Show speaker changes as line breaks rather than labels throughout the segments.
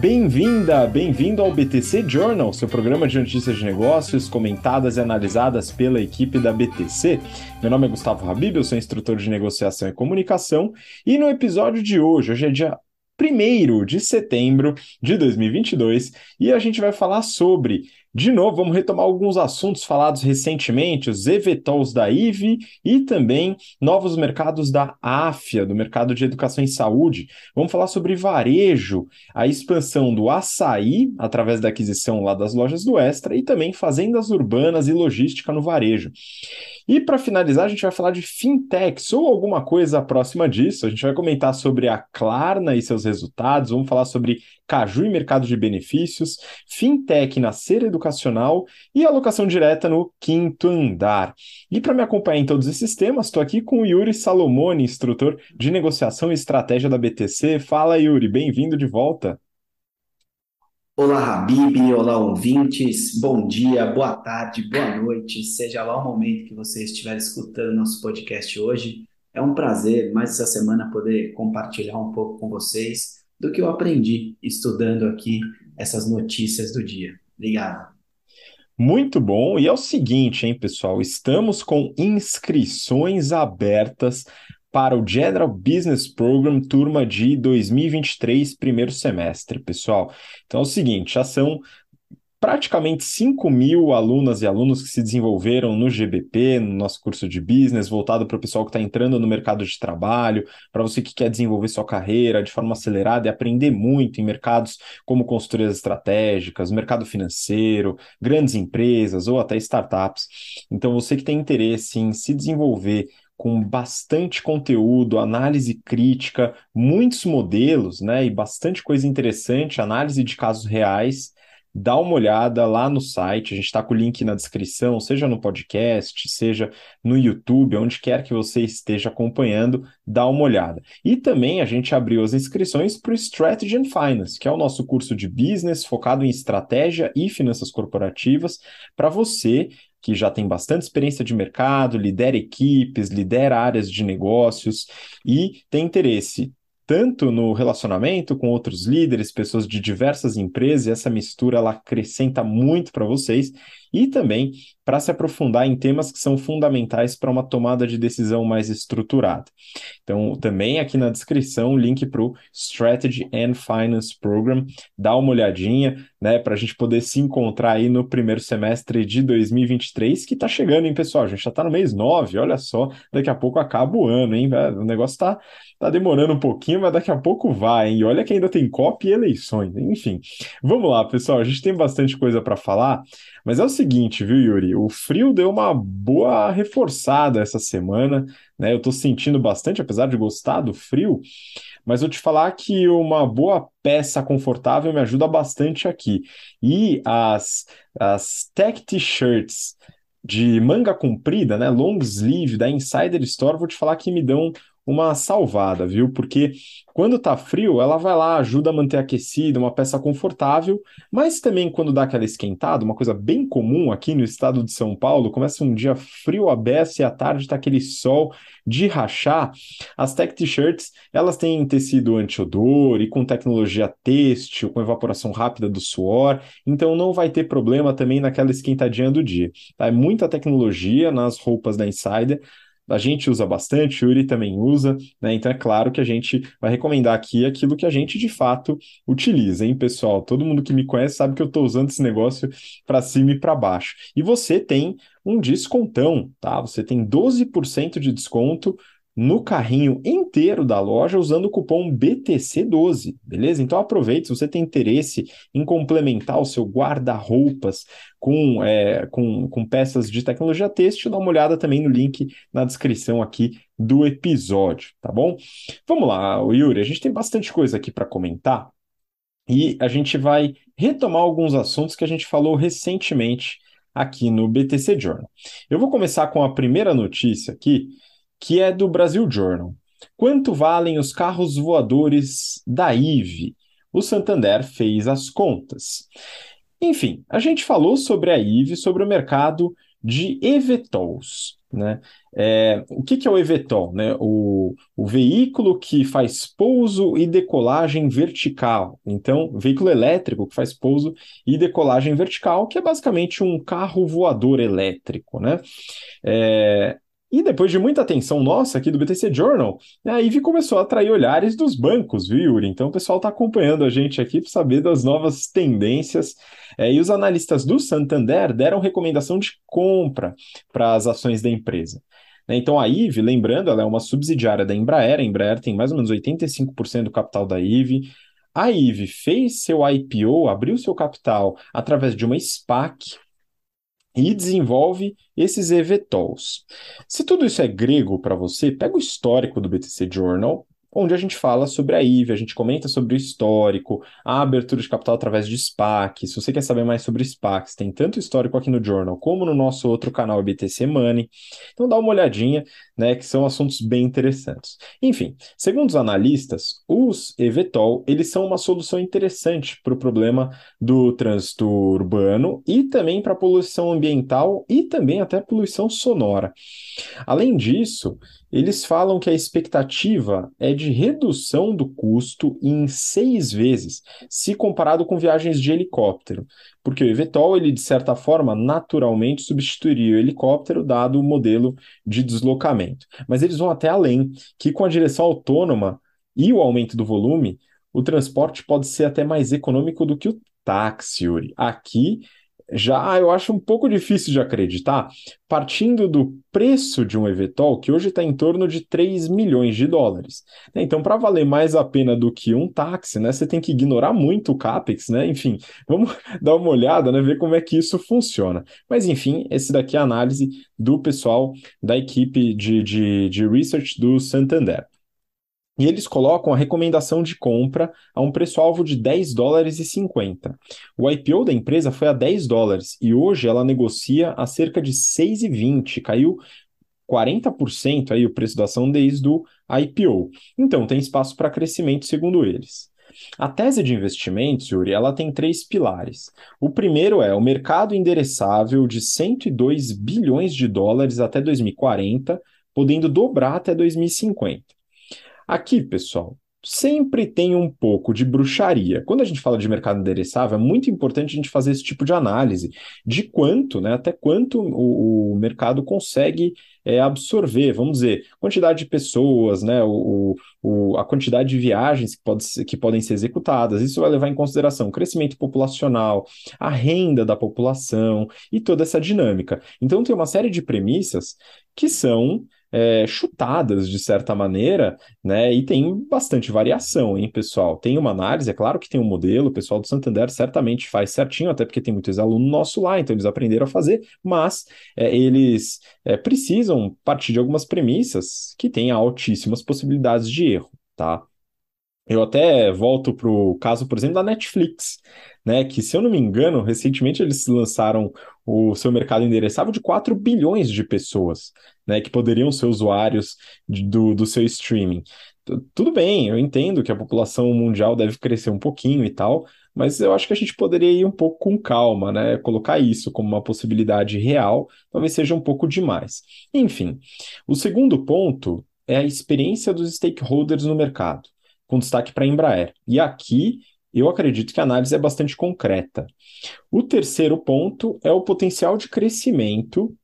Bem-vinda, bem-vindo ao BTC Journal, seu programa de notícias de negócios comentadas e analisadas pela equipe da BTC. Meu nome é Gustavo Habib, eu sou instrutor de negociação e comunicação, e no episódio de hoje, hoje é dia 1 de setembro de 2022, e a gente vai falar sobre de novo, vamos retomar alguns assuntos falados recentemente, os EVTOLs da IVE e também novos mercados da AFIA, do mercado de educação e saúde. Vamos falar sobre varejo, a expansão do açaí através da aquisição lá das lojas do Extra e também fazendas urbanas e logística no varejo. E para finalizar, a gente vai falar de fintechs ou alguma coisa próxima disso. A gente vai comentar sobre a Klarna e seus resultados, vamos falar sobre Caju e mercado de benefícios, fintech na ser educacional e alocação direta no quinto andar. E para me acompanhar em todos esses temas, estou aqui com o Yuri Salomone, instrutor de negociação e estratégia da BTC. Fala, Yuri, bem-vindo de volta.
Olá, Habib, olá, ouvintes, bom dia, boa tarde, boa noite, seja lá o momento que você estiver escutando nosso podcast hoje. É um prazer, mais essa semana, poder compartilhar um pouco com vocês do que eu aprendi estudando aqui essas notícias do dia. Obrigado.
Muito bom. E é o seguinte, hein, pessoal? Estamos com inscrições abertas para o General Business Program turma de 2023, primeiro semestre, pessoal. Então é o seguinte, já são praticamente 5 mil alunas e alunos que se desenvolveram no GBP, no nosso curso de business, voltado para o pessoal que está entrando no mercado de trabalho, para você que quer desenvolver sua carreira de forma acelerada e aprender muito em mercados como consultorias estratégicas, mercado financeiro, grandes empresas ou até startups. Então, você que tem interesse em se desenvolver com bastante conteúdo, análise crítica, muitos modelos, né, e bastante coisa interessante, análise de casos reais. Dá uma olhada lá no site, a gente está com o link na descrição, seja no podcast, seja no YouTube, onde quer que você esteja acompanhando, dá uma olhada. E também a gente abriu as inscrições para o Strategy and Finance, que é o nosso curso de business focado em estratégia e finanças corporativas, para você que já tem bastante experiência de mercado, lidera equipes, lidera áreas de negócios e tem interesse tanto no relacionamento com outros líderes, pessoas de diversas empresas, e essa mistura ela acrescenta muito para vocês e também para se aprofundar em temas que são fundamentais para uma tomada de decisão mais estruturada. Então, também aqui na descrição, link para o Strategy and Finance Program, dá uma olhadinha, né, para a gente poder se encontrar aí no primeiro semestre de 2023, que está chegando, hein, pessoal? A gente já está no mês 9, olha só, daqui a pouco acaba o ano, hein? O negócio está tá demorando um pouquinho, mas daqui a pouco vai, hein? E olha que ainda tem COP e eleições, enfim. Vamos lá, pessoal, a gente tem bastante coisa para falar, mas é o seguinte, viu, Yuri? O frio deu uma boa reforçada essa semana, né? Eu tô sentindo bastante, apesar de gostar do frio, mas vou te falar que uma boa peça confortável me ajuda bastante aqui. E as, as tech t-shirts de manga comprida, né, long sleeve da Insider Store, vou te falar que me dão uma salvada, viu? Porque quando tá frio, ela vai lá, ajuda a manter aquecida, uma peça confortável, mas também quando dá aquela esquentada, uma coisa bem comum aqui no estado de São Paulo, começa um dia frio aberto e à tarde tá aquele sol de rachar, as tech t-shirts, elas têm tecido anti-odor e com tecnologia têxtil, com evaporação rápida do suor, então não vai ter problema também naquela esquentadinha do dia. Tá? É muita tecnologia nas roupas da Insider, a gente usa bastante, o Yuri também usa, né? Então é claro que a gente vai recomendar aqui aquilo que a gente de fato utiliza, hein, pessoal? Todo mundo que me conhece sabe que eu estou usando esse negócio para cima e para baixo. E você tem um descontão, tá? Você tem 12% de desconto no carrinho inteiro da loja usando o cupom BTC12, beleza? Então aproveite, se você tem interesse em complementar o seu guarda-roupas com, é, com, com peças de tecnologia têxtil, dá uma olhada também no link na descrição aqui do episódio, tá bom? Vamos lá, Yuri, a gente tem bastante coisa aqui para comentar e a gente vai retomar alguns assuntos que a gente falou recentemente aqui no BTC Journal. Eu vou começar com a primeira notícia aqui, que é do Brasil Journal. Quanto valem os carros voadores da IVE? O Santander fez as contas. Enfim, a gente falou sobre a IVE, sobre o mercado de eVTOLs. Né? É, o que, que é o eVTOL? Né? O, o veículo que faz pouso e decolagem vertical. Então, veículo elétrico que faz pouso e decolagem vertical, que é basicamente um carro voador elétrico. Né? É, e depois de muita atenção nossa aqui do BTC Journal, a Ivy começou a atrair olhares dos bancos, viu, Yuri? Então o pessoal está acompanhando a gente aqui para saber das novas tendências. É, e os analistas do Santander deram recomendação de compra para as ações da empresa. Né, então a IVE, lembrando, ela é uma subsidiária da Embraer, a Embraer tem mais ou menos 85% do capital da IVE. A IVE fez seu IPO, abriu seu capital através de uma SPAC, e desenvolve esses eVTOLs. Se tudo isso é grego para você, pega o histórico do BTC Journal onde a gente fala sobre a IVE, a gente comenta sobre o histórico, a abertura de capital através de SPAC. Se você quer saber mais sobre SPACs, tem tanto histórico aqui no Journal como no nosso outro canal BTC Money. Então dá uma olhadinha, né, que são assuntos bem interessantes. Enfim, segundo os analistas, os eVTOL, eles são uma solução interessante para o problema do trânsito urbano e também para a poluição ambiental e também até poluição sonora. Além disso, eles falam que a expectativa é de redução do custo em seis vezes, se comparado com viagens de helicóptero, porque o eVTOL, ele de certa forma, naturalmente substituiria o helicóptero, dado o modelo de deslocamento. Mas eles vão até além, que com a direção autônoma e o aumento do volume, o transporte pode ser até mais econômico do que o táxi, Yuri. Aqui já eu acho um pouco difícil de acreditar, partindo do preço de um eVTOL, que hoje está em torno de 3 milhões de dólares. Então, para valer mais a pena do que um táxi, né, você tem que ignorar muito o CAPEX, né? Enfim, vamos dar uma olhada, né, ver como é que isso funciona. Mas, enfim, esse daqui é a análise do pessoal da equipe de, de, de research do Santander. E eles colocam a recomendação de compra a um preço-alvo de 10 dólares e 50. O IPO da empresa foi a 10 dólares e hoje ela negocia a cerca de 6,20, caiu 40% aí o preço da ação desde o IPO. Então tem espaço para crescimento segundo eles. A tese de investimentos, Yuri, ela tem três pilares. O primeiro é o mercado endereçável de 102 bilhões de dólares até 2040, podendo dobrar até 2050. Aqui, pessoal, sempre tem um pouco de bruxaria. Quando a gente fala de mercado endereçável, é muito importante a gente fazer esse tipo de análise de quanto, né, até quanto o, o mercado consegue é, absorver, vamos dizer, quantidade de pessoas, né, o, o, a quantidade de viagens que, pode, que podem ser executadas. Isso vai levar em consideração o crescimento populacional, a renda da população e toda essa dinâmica. Então, tem uma série de premissas que são é, chutadas de certa maneira, né? E tem bastante variação, hein, pessoal? Tem uma análise, é claro que tem um modelo, o pessoal do Santander certamente faz certinho, até porque tem muitos alunos nosso lá, então eles aprenderam a fazer, mas é, eles é, precisam partir de algumas premissas que têm altíssimas possibilidades de erro, tá? Eu até volto para o caso, por exemplo, da Netflix, né? Que, se eu não me engano, recentemente eles lançaram o seu mercado endereçável de 4 bilhões de pessoas, né? Que poderiam ser usuários de, do, do seu streaming. Tudo bem, eu entendo que a população mundial deve crescer um pouquinho e tal, mas eu acho que a gente poderia ir um pouco com calma, né? Colocar isso como uma possibilidade real, talvez seja um pouco demais. Enfim, o segundo ponto é a experiência dos stakeholders no mercado com destaque para a Embraer. E aqui eu acredito que a análise é bastante concreta. O terceiro ponto é o potencial de crescimento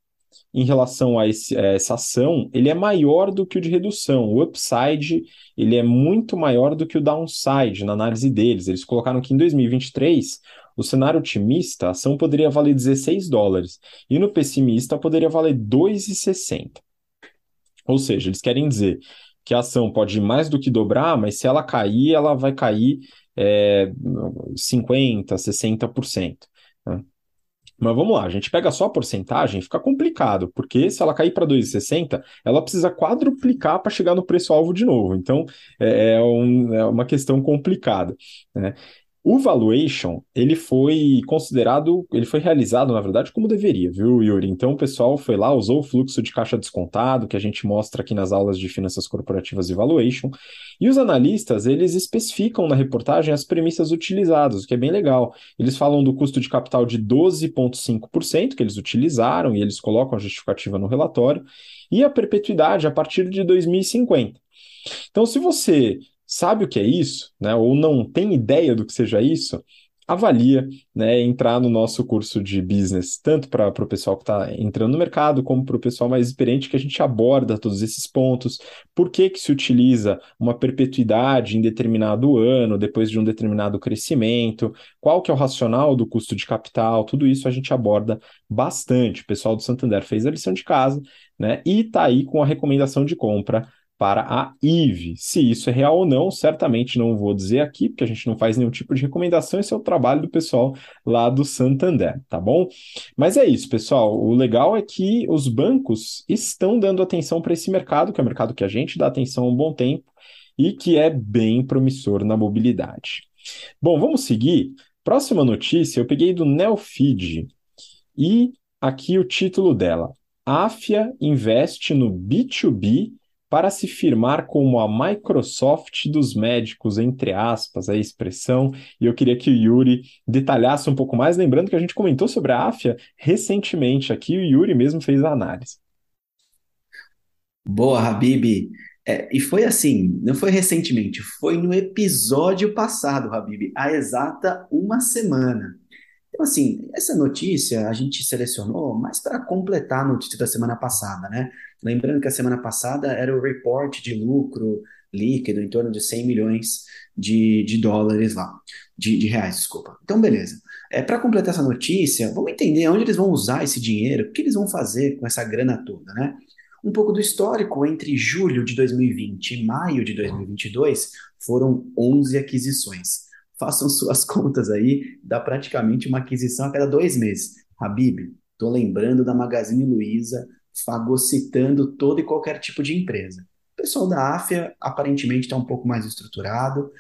em relação a, esse, a, essa ação, ele é maior do que o de redução. O upside ele é muito maior do que o downside na análise deles. Eles colocaram que em 2023 o cenário otimista, a ação poderia valer 16 dólares e no pessimista poderia valer 2,60. Ou seja, eles querem dizer que a ação pode mais do que dobrar, mas se ela cair, ela vai cair é, 50%, 60%. Né? Mas vamos lá, a gente pega só a porcentagem, fica complicado, porque se ela cair para 2,60, ela precisa quadruplicar para chegar no preço-alvo de novo. Então, é, é, um, é, uma questão complicada. Né? O valuation, ele foi considerado, ele foi realizado, na verdade, como deveria, viu, Yuri? Então o pessoal foi lá, usou o fluxo de caixa descontado, que a gente mostra aqui nas aulas de finanças corporativas e valuation, e os analistas, eles especificam na reportagem as premissas utilizadas, o que é bem legal. Eles falam do custo de capital de 12,5% que eles utilizaram, e eles colocam a justificativa no relatório, e a perpetuidade a partir de 2050. Então, se você sabe o que é isso, né, ou não tem ideia do que seja isso, avalia né, entrar no nosso curso de business, tanto para o pessoal que está entrando no mercado, como para o pessoal mais experiente, que a gente aborda todos esses pontos, por que, que se utiliza uma perpetuidade em determinado ano, depois de um determinado crescimento, qual que é o racional do custo de capital, tudo isso a gente aborda bastante. O pessoal do Santander fez a lição de casa né, e está aí com a recomendação de compra para a IVE. Se isso é real ou não, certamente não vou dizer aqui, porque a gente não faz nenhum tipo de recomendação, esse é o trabalho do pessoal lá do Santander, tá bom? Mas é isso, pessoal. O legal é que os bancos estão dando atenção para esse mercado, que é o mercado que a gente dá atenção há um bom tempo e que é bem promissor na mobilidade. Bom, vamos seguir. Próxima notícia, eu peguei do Neofeed e aqui o título dela. Afia investe no B2B para se firmar como a Microsoft dos médicos, entre aspas, a expressão, e eu queria que o Yuri detalhasse um pouco mais, lembrando que a gente comentou sobre a AFIA recentemente aqui, o Yuri mesmo fez a análise.
Boa, Habib. É, e foi assim, não foi recentemente, foi no episódio passado, Habib, há exata uma semana. Então, assim, essa notícia a gente selecionou mais para completar a notícia da semana passada, né? Lembrando que a semana passada era o report de lucro líquido em torno de 100 milhões de, de dólares lá, de, de reais, desculpa. Então, beleza. É, para completar essa notícia, vamos entender onde eles vão usar esse dinheiro, o que eles vão fazer com essa grana toda, né? Um pouco do histórico, entre julho de 2020 e maio de 2022, foram 11 aquisições. Façam suas contas aí, dá praticamente uma aquisição a cada dois meses. Habib, tô lembrando da Magazine Luiza, fagocitando todo e qualquer tipo de empresa. O pessoal da AFIA aparentemente está um pouco mais estruturado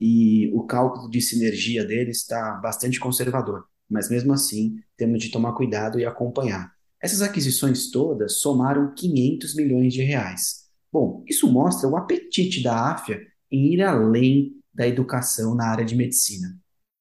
e o cálculo de sinergia deles está bastante conservador, mas mesmo assim temos de tomar cuidado e acompanhar. Essas aquisições todas somaram 500 milhões de reais. Bom, isso mostra o apetite da AFIA em ir além da educação na área de medicina.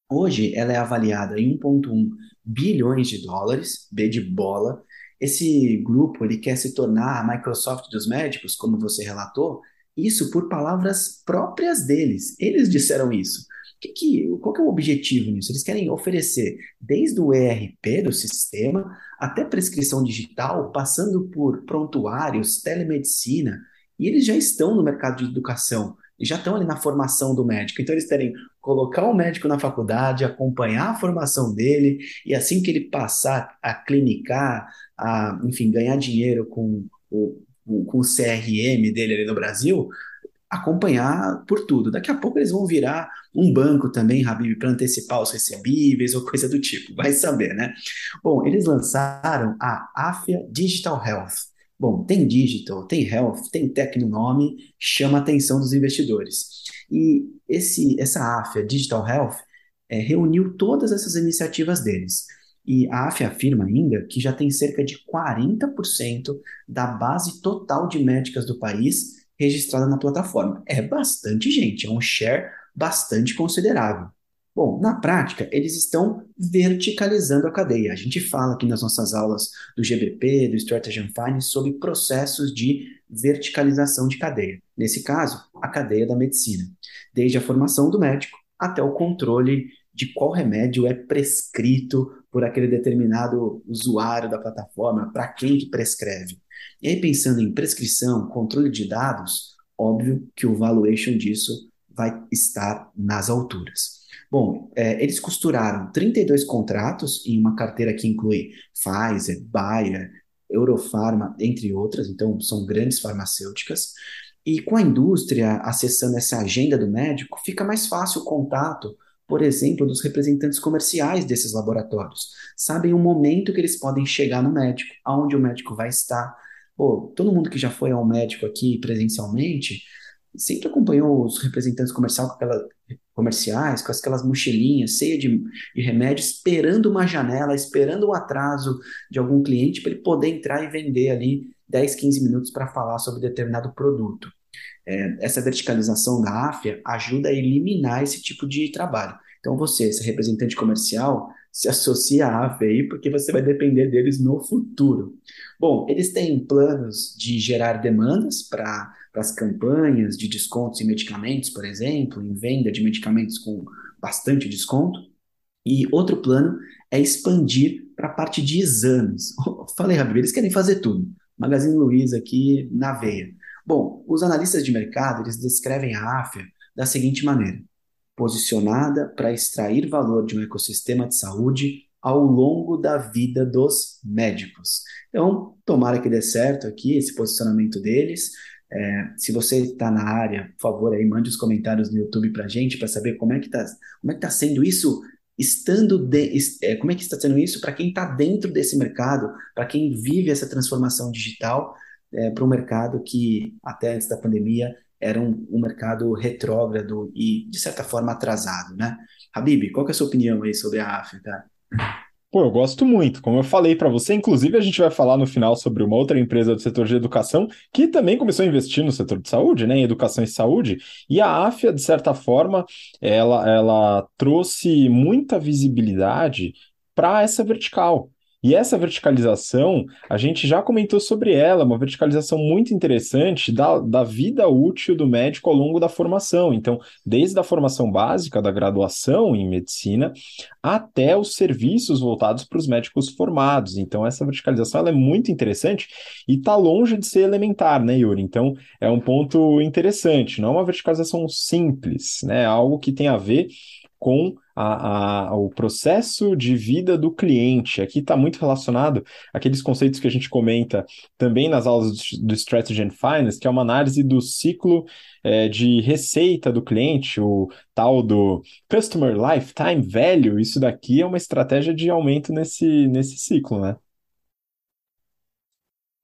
Hoje ela é avaliada em 1,1 bilhões de dólares, B de bola, esse grupo ele quer se tornar a Microsoft dos médicos, como você relatou, isso por palavras próprias deles. Eles disseram isso. Que que, qual que é o objetivo nisso? Eles querem oferecer desde o ERP do sistema até prescrição digital, passando por prontuários, telemedicina, e eles já estão no mercado de educação e já estão ali na formação do médico. Então eles querem colocar o médico na faculdade, acompanhar a formação dele e assim que ele passar a clinicar, a, enfim, ganhar dinheiro com o, com o CRM dele ali no Brasil, acompanhar por tudo. Daqui a pouco eles vão virar um banco também, Habib, para antecipar os recebíveis ou coisa do tipo, vai saber, né? Bom, eles lançaram a Afia Digital Health. Bom, tem digital, tem health, tem tech no nome, chama a atenção dos investidores. E esse, essa AFIA Digital Health é, reuniu todas essas iniciativas deles. E a AFIA afirma ainda que já tem cerca de 40% da base total de médicas do país registrada na plataforma. É bastante gente, é um share bastante considerável. Bom, na prática, eles estão verticalizando a cadeia. A gente fala aqui nas nossas aulas do GBP, do Strategy and Finance, sobre processos de verticalização de cadeia. Nesse caso, a cadeia da medicina, desde a formação do médico até o controle de qual remédio é prescrito por aquele determinado usuário da plataforma, para quem que prescreve. E aí, pensando em prescrição, controle de dados, óbvio que o valuation disso vai estar nas alturas. Bom, é, eles costuraram 32 contratos em uma carteira que inclui Pfizer, Bayer, Eurofarma, entre outras, então são grandes farmacêuticas. E com a indústria acessando essa agenda do médico, fica mais fácil o contato, por exemplo, dos representantes comerciais desses laboratórios. Sabem o momento que eles podem chegar no médico, aonde o médico vai estar. Pô, todo mundo que já foi ao médico aqui presencialmente sempre acompanhou os representantes comercial com aquela, comerciais, com aquelas mochilinhas cheias de, de remédio, esperando uma janela, esperando o atraso de algum cliente para ele poder entrar e vender ali 10, 15 minutos para falar sobre determinado produto. É, essa verticalização da AFIA ajuda a eliminar esse tipo de trabalho. Então, você, esse representante comercial, se associa à aí, porque você vai depender deles no futuro. Bom, eles têm planos de gerar demandas para as campanhas de descontos em medicamentos, por exemplo, em venda de medicamentos com bastante desconto. E outro plano é expandir para a parte de exames. Falei, Rabi, eles querem fazer tudo. Magazine Luiza aqui na veia. Bom, os analistas de mercado, eles descrevem a AFIA da seguinte maneira: posicionada para extrair valor de um ecossistema de saúde ao longo da vida dos médicos. Então, tomara que dê certo aqui esse posicionamento deles. É, se você está na área, por favor, aí mande os comentários no YouTube para a gente para saber como é que está como é que tá sendo isso estando de, é, como é que está sendo isso para quem está dentro desse mercado, para quem vive essa transformação digital é, para um mercado que até antes da pandemia era um, um, mercado retrógrado e, de certa forma, atrasado, né? Habib, qual é a sua opinião aí sobre a África?
Pô, eu gosto muito. Como eu falei para você, inclusive a gente vai falar no final sobre uma outra empresa do setor de educação que também começou a investir no setor de saúde, né, em educação e saúde. E a AFIA, de certa forma, ela, ela trouxe muita visibilidade para essa vertical. E essa verticalização, a gente já comentou sobre ela, uma verticalização muito interessante da, da vida útil do médico ao longo da formação. Então, desde a formação básica, da graduação em medicina, até os serviços voltados para os médicos formados. Então, essa verticalização é muito interessante e está longe de ser elementar, né, Yuri? Então, é um ponto interessante, não é uma verticalização simples, né? É algo que tem a ver com a, a, o processo de vida do cliente. Aqui está muito relacionado àqueles conceitos que a gente comenta também nas aulas do, do Strategy and Finance, que é uma análise do ciclo é, de receita do cliente, o tal do Customer Lifetime Value. Isso daqui é uma estratégia de aumento nesse, nesse ciclo, né?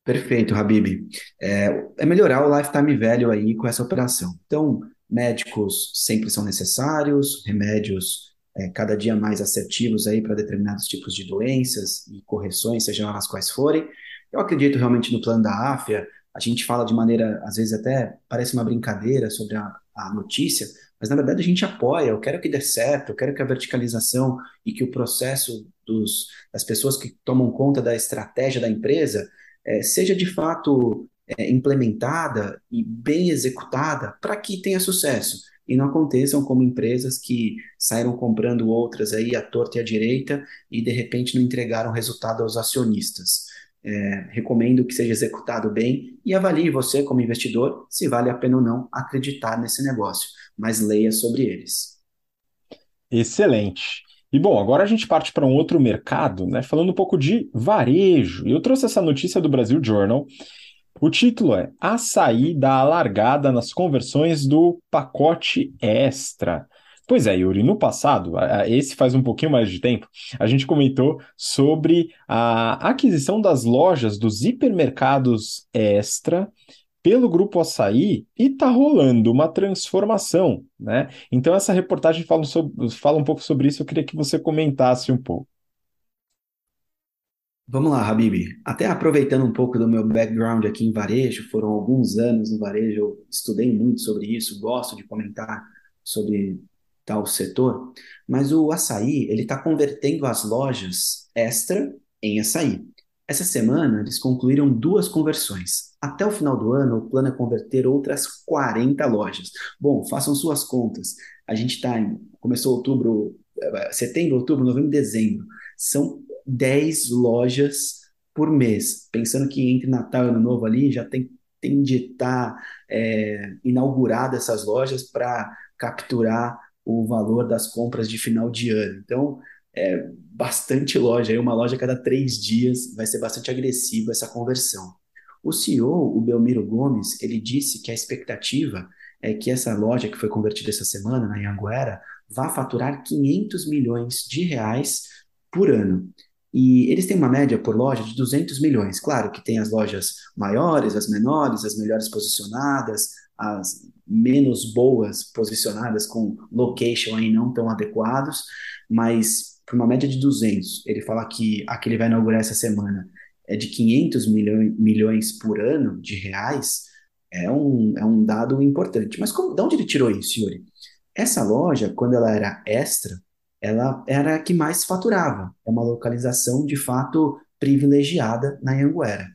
Perfeito, Habib. É, é melhorar o lifetime value aí com essa operação. Então, médicos sempre são necessários, remédios é, cada dia mais assertivos aí para determinados tipos de doenças e correções, sejam elas quais forem. Eu acredito realmente no plano da AFIA, a gente fala de maneira, às vezes até parece uma brincadeira sobre a, a notícia, mas na verdade a gente apoia, eu quero que dê certo, eu quero que a verticalização e que o processo dos, das pessoas que tomam conta da estratégia da empresa é, seja de fato é, implementada e bem executada para que tenha sucesso e não aconteçam como empresas que saíram comprando outras aí à torta e à direita e de repente não entregaram resultado aos acionistas. É, recomendo que seja executado bem e avalie você, como investidor, se vale a pena ou não acreditar nesse negócio, mas leia sobre eles.
Excelente. E bom, agora a gente parte para um outro mercado, né? Falando um pouco de varejo. Eu trouxe essa notícia do Brasil Journal o título é Açaí dá largada nas conversões do pacote extra. Pois é, Yuri, no passado, esse faz um pouquinho mais de tempo, a gente comentou sobre a aquisição das lojas dos hipermercados extra pelo Grupo Açaí e está rolando uma transformação, né? Então essa reportagem fala, sobre, fala um pouco sobre isso, eu queria que você comentasse um pouco.
Vamos lá, Habib. Até aproveitando um pouco do meu background aqui em varejo, foram alguns anos no varejo, eu estudei muito sobre isso, gosto de comentar sobre tal setor, mas o açaí, ele está convertendo as lojas extra em açaí. Essa semana, eles concluíram duas conversões. Até o final do ano, o plano é converter outras 40 lojas. Bom, façam suas contas. A gente está. Começou outubro, eh, setembro, outubro, novembro, dezembro. São 10 lojas por mês. Pensando que entre Natal e Ano Novo ali já tem, tem de estar tá, é, inaugurada essas lojas para capturar o valor das compras de final de ano. Então, é bastante loja, aí uma loja a cada três dias, vai ser bastante agressiva essa conversão. O CEO, o Belmiro Gomes, ele disse que a expectativa é que essa loja que foi convertida essa semana na Anguera vá faturar 500 milhões de reais por ano. E eles têm uma média por loja de 200 milhões. Claro que tem as lojas maiores, as menores, as melhores posicionadas, as menos boas posicionadas, com location aí não tão adequados, mas por uma média de 200, ele fala que a que ele vai inaugurar essa semana é de 500 milhões, milhões por ano de reais, é um, é um dado importante. Mas como, de onde ele tirou isso, Yuri? Essa loja, quando ela era extra, ela era a que mais faturava. É uma localização, de fato, privilegiada na Anhanguera,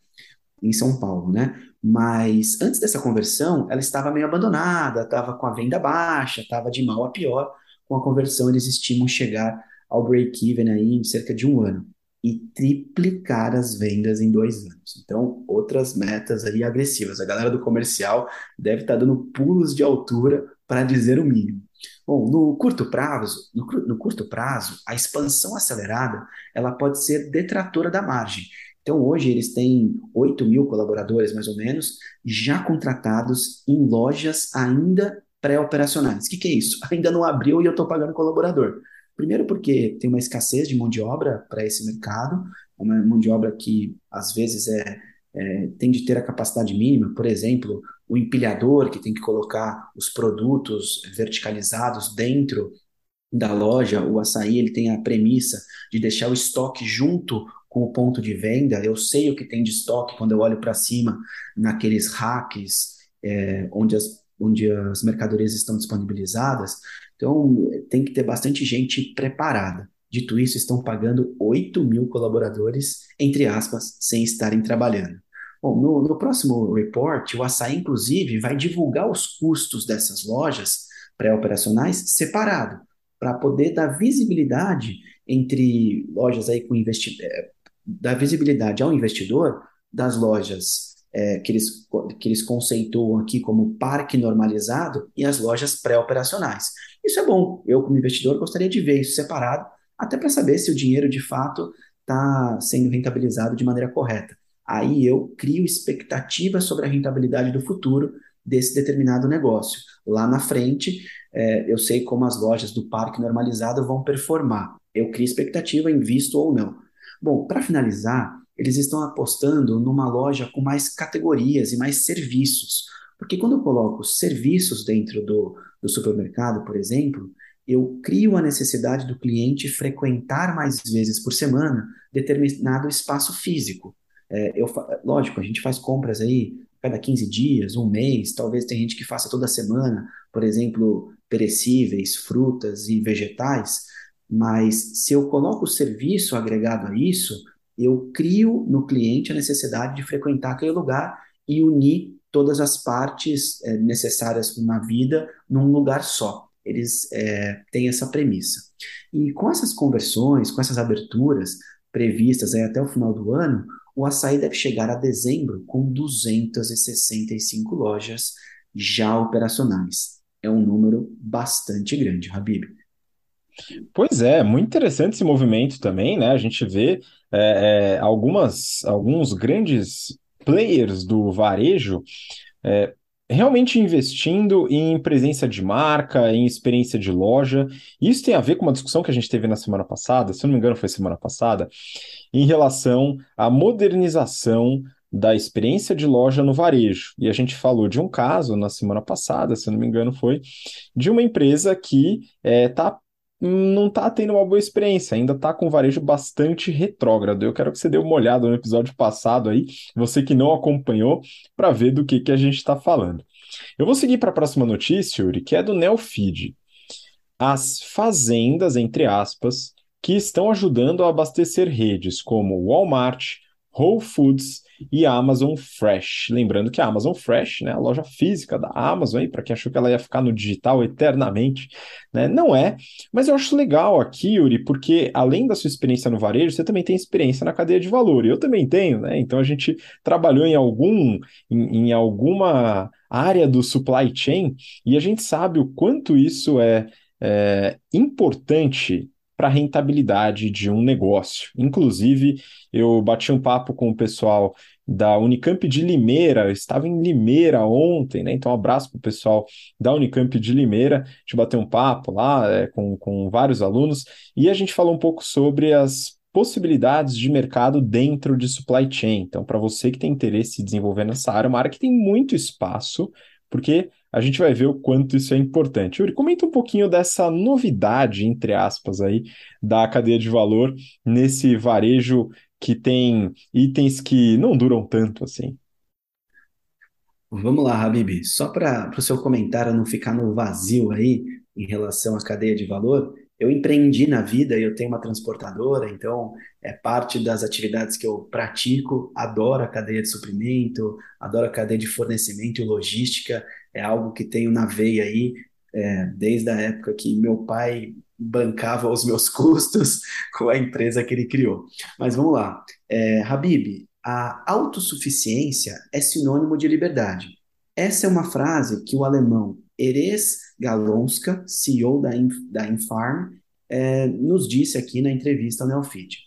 em São Paulo, né? Mas antes dessa conversão, ela estava meio abandonada, estava com a venda baixa, estava de mal a pior. Com a conversão, eles estimam chegar ao break-even aí em cerca de um ano e triplicar as vendas em dois anos. Então, outras metas aí agressivas. A galera do comercial deve estar tá dando pulos de altura para dizer o mínimo. Bom, no curto prazo, no, no, curto prazo, a expansão acelerada ela pode ser detratora da margem. Então, hoje eles têm 8 mil colaboradores, mais ou menos, já contratados em lojas ainda pré-operacionais. O que, que é isso? Ainda não abriu e eu estou pagando colaborador. Primeiro porque tem uma escassez de mão de obra para esse mercado, uma mão de obra que às vezes é, é, tem de ter a capacidade mínima, por exemplo, o empilhador que tem que colocar os produtos verticalizados dentro da loja, o açaí ele tem a premissa de deixar o estoque junto com o ponto de venda. Eu sei o que tem de estoque quando eu olho para cima naqueles racks é, onde, as, onde as mercadorias estão disponibilizadas. Então, tem que ter bastante gente preparada. Dito isso, estão pagando 8 mil colaboradores, entre aspas, sem estarem trabalhando. Bom, no, no próximo report, o Açaí, inclusive, vai divulgar os custos dessas lojas pré-operacionais separado, para poder dar visibilidade entre lojas aí com investidor, eh, dar visibilidade ao investidor das lojas é, que, eles, que eles conceituam aqui como parque normalizado e as lojas pré-operacionais. Isso é bom. Eu, como investidor, gostaria de ver isso separado, até para saber se o dinheiro de fato está sendo rentabilizado de maneira correta. Aí eu crio expectativas sobre a rentabilidade do futuro desse determinado negócio. Lá na frente, é, eu sei como as lojas do parque normalizado vão performar. Eu crio expectativa, invisto ou não. Bom, para finalizar, eles estão apostando numa loja com mais categorias e mais serviços. Porque quando eu coloco serviços dentro do, do supermercado, por exemplo, eu crio a necessidade do cliente frequentar mais vezes por semana determinado espaço físico. É, eu, lógico, a gente faz compras aí cada 15 dias, um mês, talvez tem gente que faça toda semana, por exemplo, perecíveis, frutas e vegetais, mas se eu coloco o serviço agregado a isso, eu crio no cliente a necessidade de frequentar aquele lugar e unir todas as partes é, necessárias na vida num lugar só. Eles é, têm essa premissa. E com essas conversões, com essas aberturas previstas até o final do ano, o açaí deve chegar a dezembro com 265 lojas já operacionais. É um número bastante grande, Habib.
Pois é, muito interessante esse movimento também, né? A gente vê é, é, algumas, alguns grandes players do varejo é, realmente investindo em presença de marca, em experiência de loja. Isso tem a ver com uma discussão que a gente teve na semana passada, se eu não me engano, foi semana passada, em relação à modernização da experiência de loja no varejo. E a gente falou de um caso na semana passada, se eu não me engano, foi de uma empresa que está é, não está tendo uma boa experiência, ainda está com varejo bastante retrógrado. Eu quero que você dê uma olhada no episódio passado aí, você que não acompanhou, para ver do que, que a gente está falando. Eu vou seguir para a próxima notícia, Yuri, que é do Neofeed. As fazendas, entre aspas, que estão ajudando a abastecer redes como Walmart, Whole Foods e a Amazon Fresh. Lembrando que a Amazon Fresh, né, a loja física da Amazon, para quem achou que ela ia ficar no digital eternamente, né, não é. Mas eu acho legal aqui, Yuri, porque além da sua experiência no varejo, você também tem experiência na cadeia de valor. Eu também tenho, né? Então a gente trabalhou em algum em, em alguma área do supply chain e a gente sabe o quanto isso é, é importante para a rentabilidade de um negócio. Inclusive, eu bati um papo com o pessoal da Unicamp de Limeira, eu estava em Limeira ontem, né? Então, um abraço para o pessoal da Unicamp de Limeira. A gente bateu um papo lá é, com, com vários alunos e a gente falou um pouco sobre as possibilidades de mercado dentro de supply chain. Então, para você que tem interesse em desenvolver nessa área, é uma área que tem muito espaço, porque a gente vai ver o quanto isso é importante. Yuri, comenta um pouquinho dessa novidade, entre aspas, aí, da cadeia de valor nesse varejo que tem itens que não duram tanto assim.
Vamos lá, Habib. Só para o seu comentário não ficar no vazio aí em relação à cadeia de valor, eu empreendi na vida e eu tenho uma transportadora, então é parte das atividades que eu pratico. Adoro a cadeia de suprimento, adoro a cadeia de fornecimento e logística, é algo que tenho na veia aí, é, desde a época que meu pai bancava os meus custos com a empresa que ele criou. Mas vamos lá. É, Habib, a autossuficiência é sinônimo de liberdade. Essa é uma frase que o alemão Erez Galonska, CEO da, Inf da Infarm, é, nos disse aqui na entrevista ao Neofit.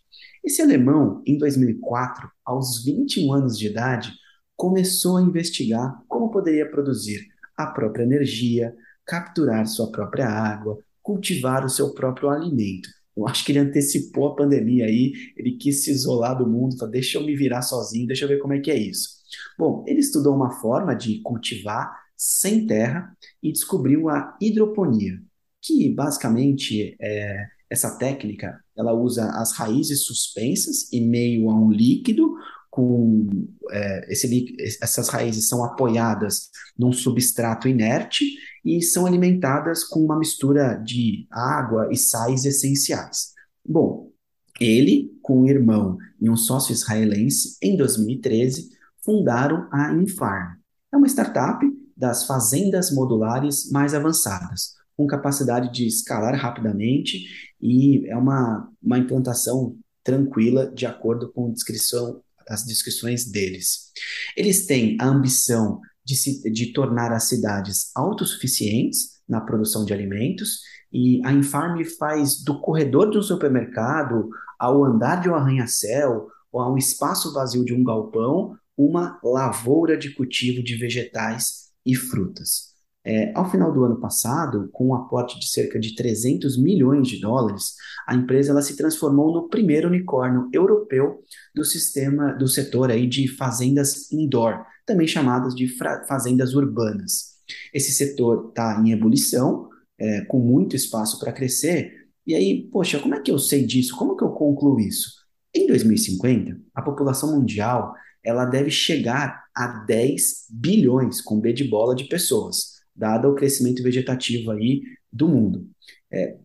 Esse alemão, em 2004, aos 21 anos de idade, começou a investigar como poderia produzir a própria energia, capturar sua própria água, cultivar o seu próprio alimento. Eu acho que ele antecipou a pandemia aí, ele quis se isolar do mundo, falou, deixa eu me virar sozinho, deixa eu ver como é que é isso. Bom, ele estudou uma forma de cultivar sem terra e descobriu a hidroponia, que basicamente é essa técnica, ela usa as raízes suspensas em meio a um líquido com é, esse, essas raízes são apoiadas num substrato inerte e são alimentadas com uma mistura de água e sais essenciais. Bom, ele, com o irmão e um sócio israelense, em 2013, fundaram a Infarm. É uma startup das fazendas modulares mais avançadas, com capacidade de escalar rapidamente e é uma, uma implantação tranquila de acordo com descrição, as descrições deles. Eles têm a ambição de, se, de tornar as cidades autossuficientes na produção de alimentos, e a Infarm faz do corredor de um supermercado, ao andar de um arranha-céu, ou a um espaço vazio de um galpão, uma lavoura de cultivo de vegetais e frutas. É, ao final do ano passado, com um aporte de cerca de 300 milhões de dólares, a empresa ela se transformou no primeiro unicórnio europeu do sistema do setor aí de fazendas indoor, também chamadas de fazendas urbanas. Esse setor está em ebulição, é, com muito espaço para crescer. E aí, poxa, como é que eu sei disso? Como que eu concluo isso? Em 2050, a população mundial ela deve chegar a 10 bilhões, com B de bola, de pessoas dado o crescimento vegetativo aí do mundo. É,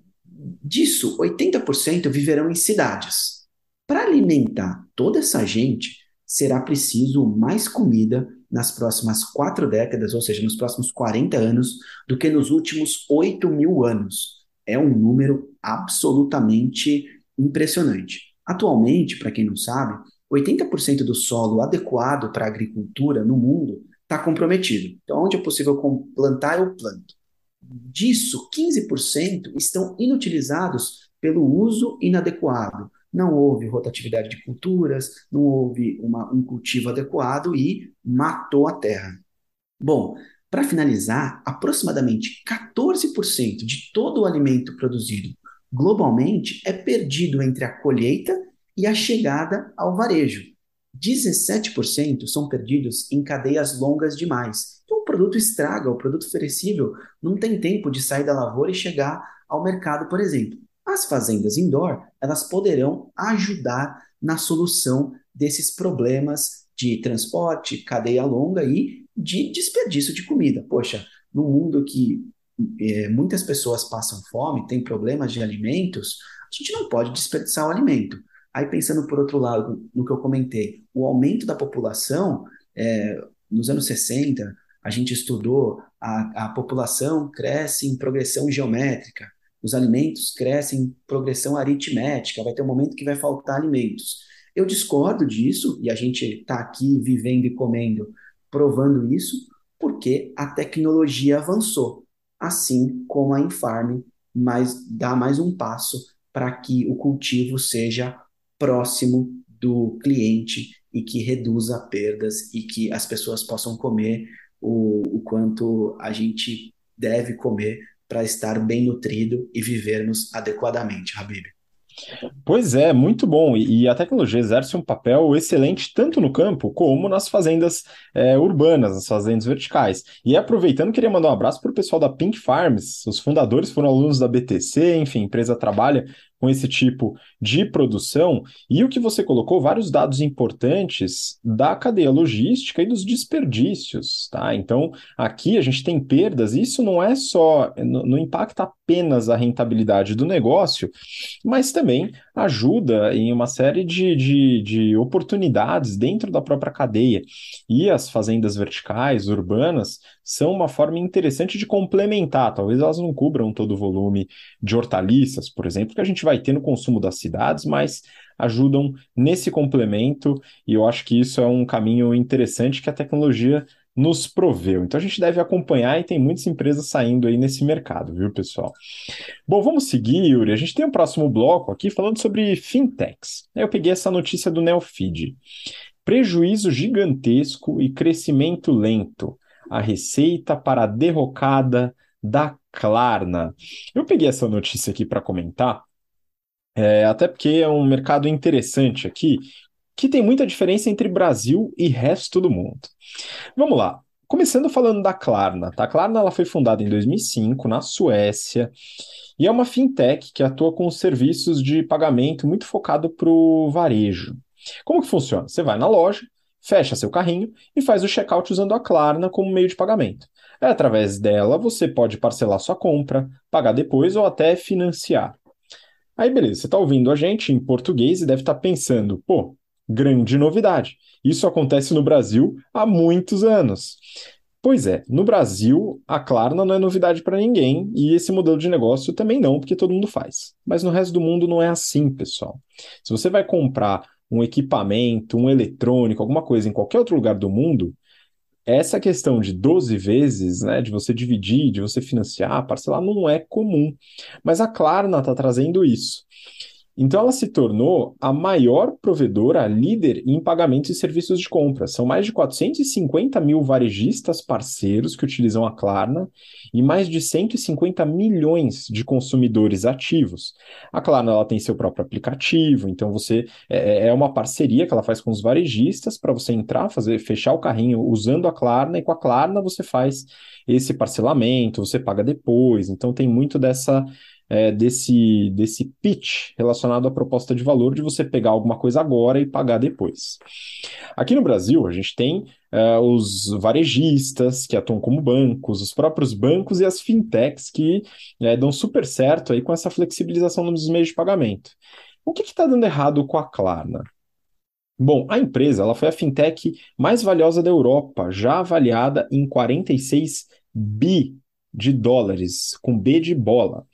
disso, 80% viverão em cidades. Para alimentar toda essa gente, será preciso mais comida nas próximas quatro décadas, ou seja, nos próximos 40 anos, do que nos últimos 8 mil anos. É um número absolutamente impressionante. Atualmente, para quem não sabe, 80% do solo adequado para a agricultura no mundo está comprometido. Então, onde é possível plantar, eu planto. Disso, 15% estão inutilizados pelo uso inadequado. Não houve rotatividade de culturas, não houve uma, um cultivo adequado e matou a terra. Bom, para finalizar, aproximadamente 14% de todo o alimento produzido globalmente é perdido entre a colheita e a chegada ao varejo. 17% são perdidos em cadeias longas demais. Então o produto estraga, o produto oferecível não tem tempo de sair da lavoura e chegar ao mercado, por exemplo. As fazendas indoor, elas poderão ajudar na solução desses problemas de transporte, cadeia longa e de desperdício de comida. Poxa, no mundo que é, muitas pessoas passam fome, tem problemas de alimentos, a gente não pode desperdiçar o alimento. Aí, pensando por outro lado, no que eu comentei, o aumento da população, é, nos anos 60, a gente estudou a, a população cresce em progressão geométrica, os alimentos crescem em progressão aritmética, vai ter um momento que vai faltar alimentos. Eu discordo disso, e a gente está aqui vivendo e comendo, provando isso, porque a tecnologia avançou, assim como a Infarm mas dá mais um passo para que o cultivo seja próximo do cliente e que reduza perdas e que as pessoas possam comer o, o quanto a gente deve comer para estar bem nutrido e vivermos adequadamente, Habib.
Pois é, muito bom. E, a tecnologia exerce um papel excelente tanto no campo como nas fazendas é, urbanas, nas fazendas verticais. E aproveitando, queria mandar um abraço para o pessoal da Pink Farms. Os fundadores foram alunos da BTC, enfim, a empresa trabalha com esse tipo de produção. E o que você colocou, vários dados importantes da cadeia logística e dos desperdícios, tá? Então, aqui a gente tem perdas, e isso não é só, não impacta apenas a rentabilidade do negócio, mas também ajuda em uma série de, de, de oportunidades dentro da própria cadeia. E as fazendas verticais, urbanas, são uma forma interessante de complementar. Talvez elas não cubram todo o volume de hortaliças, por exemplo, que a gente vai ter no consumo das cidades, mas ajudam nesse complemento, e eu acho que isso é um caminho interessante que a tecnologia nos proveu. Então a gente deve acompanhar e tem muitas empresas saindo aí nesse mercado, viu, pessoal? Bom, vamos seguir, Yuri. A gente tem um próximo bloco aqui falando sobre fintechs. Eu peguei essa notícia do Neofeed. Prejuízo gigantesco e crescimento lento. A receita para a derrocada da Klarna. Eu peguei essa notícia aqui para comentar, é, até porque é um mercado interessante aqui, que tem muita diferença entre Brasil e resto do mundo. Vamos lá. Começando falando da Klarna, tá? A Klarna ela foi fundada em 2005 na Suécia e é uma fintech que atua com serviços de pagamento muito focado para o varejo. Como que funciona? Você vai na loja, fecha seu carrinho e faz o checkout usando a Klarna como meio de pagamento. É, através dela você pode parcelar sua compra, pagar depois ou até financiar. Aí beleza, você está ouvindo a gente em português e deve estar tá pensando, pô, grande novidade. Isso acontece no Brasil há muitos anos. Pois é, no Brasil, a Klarna não é novidade para ninguém e esse modelo de negócio também não, porque todo mundo faz. Mas no resto do mundo não é assim, pessoal. Se você vai comprar um equipamento, um eletrônico, alguma coisa em qualquer outro lugar do mundo, essa questão de 12 vezes, né, de você dividir, de você financiar, parcelar, não é comum. Mas a Klarna está trazendo isso. Então, ela se tornou a maior provedora líder em pagamentos e serviços de compra. São mais de 450 mil varejistas parceiros que utilizam a Klarna e mais de 150 milhões de consumidores ativos. A Klarna ela tem seu próprio aplicativo, então você é, é, é uma parceria que ela faz com os varejistas para você entrar, fazer, fechar o carrinho usando a Klarna e com a Klarna você faz esse parcelamento, você paga depois. Então tem muito dessa é, desse, desse pitch relacionado à proposta de valor de você pegar alguma coisa agora e pagar depois. Aqui no Brasil, a gente tem é, os varejistas que atuam como bancos, os próprios bancos e as fintechs que é, dão super certo aí com essa flexibilização dos meios de pagamento. O que está dando errado com a Klarna? Bom, a empresa ela foi a fintech mais valiosa da Europa, já avaliada em 46 bi de dólares, com B de bola.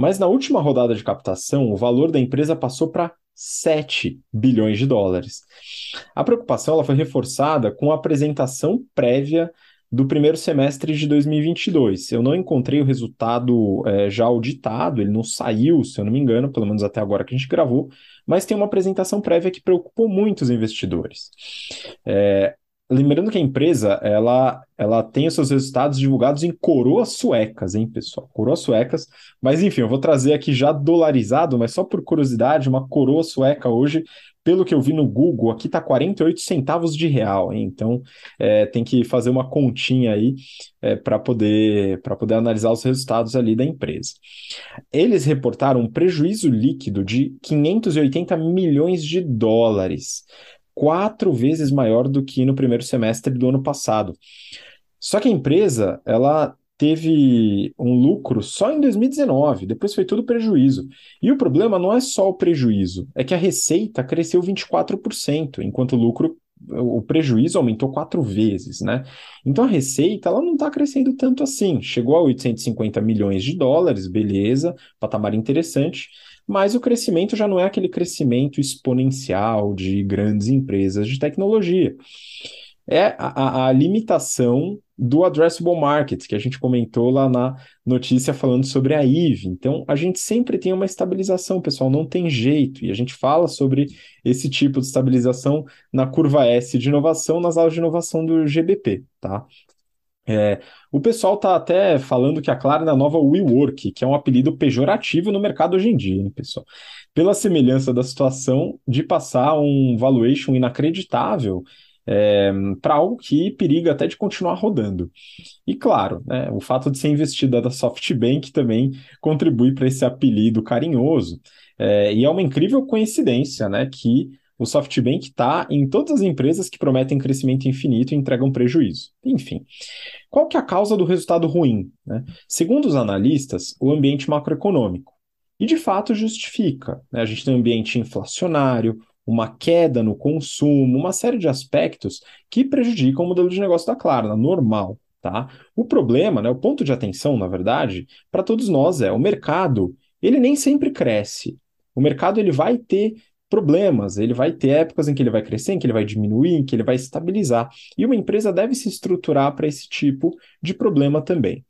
Mas na última rodada de captação, o valor da empresa passou para 7 bilhões de dólares. A preocupação ela foi reforçada com a apresentação prévia do primeiro semestre de 2022. Eu não encontrei o resultado é, já auditado, ele não saiu, se eu não me engano, pelo menos até agora que a gente gravou, mas tem uma apresentação prévia que preocupou muito os investidores. É, Lembrando que a empresa, ela, ela tem os seus resultados divulgados em coroas suecas, hein, pessoal? Coroas suecas. Mas, enfim, eu vou trazer aqui já dolarizado, mas só por curiosidade, uma coroa sueca hoje, pelo que eu vi no Google, aqui tá 48 centavos de real, hein? Então, é, tem que fazer uma continha aí é, para poder, poder analisar os resultados ali da empresa. Eles reportaram um prejuízo líquido de 580 milhões de dólares quatro vezes maior do que no primeiro semestre do ano passado. Só que a empresa, ela teve um lucro só em 2019, depois foi tudo prejuízo. E o problema não é só o prejuízo, é que a receita cresceu 24%, enquanto o lucro, o prejuízo aumentou quatro vezes, né? Então a receita ela não está crescendo tanto assim. Chegou a 850 milhões de dólares, beleza, patamar interessante, mas o crescimento já não é aquele crescimento exponencial de grandes empresas de tecnologia. É a, a limitação do addressable market, que a gente comentou lá na notícia falando sobre a IVE. Então, a gente sempre tem uma estabilização, pessoal, não tem jeito. E a gente fala sobre esse tipo de estabilização na curva S de inovação, nas aulas de inovação do GBP, tá? É, o pessoal está até falando que a Klarna é a nova WeWork, que é um apelido pejorativo no mercado hoje em dia, hein, pessoal? Pela semelhança da situação de passar um valuation inacreditável é, para algo que periga até de continuar rodando. E claro, né, o fato de ser investida da SoftBank também contribui para esse apelido carinhoso. É, e é uma incrível coincidência né, que o SoftBank está em todas as empresas que prometem crescimento infinito e entregam prejuízo. Enfim, qual que é a causa do resultado ruim? Né? Segundo os analistas, o ambiente macroeconômico. E de fato justifica. Né? A gente tem um ambiente inflacionário, uma queda no consumo, uma série de aspectos que prejudicam o modelo de negócio da Klarna, normal. Tá? O problema, né, o ponto de atenção, na verdade, para todos nós é o mercado, ele nem sempre cresce. O mercado ele vai ter problemas, ele vai ter épocas em que ele vai crescer, em que ele vai diminuir, em que ele vai estabilizar. E uma empresa deve se estruturar para esse tipo de problema também.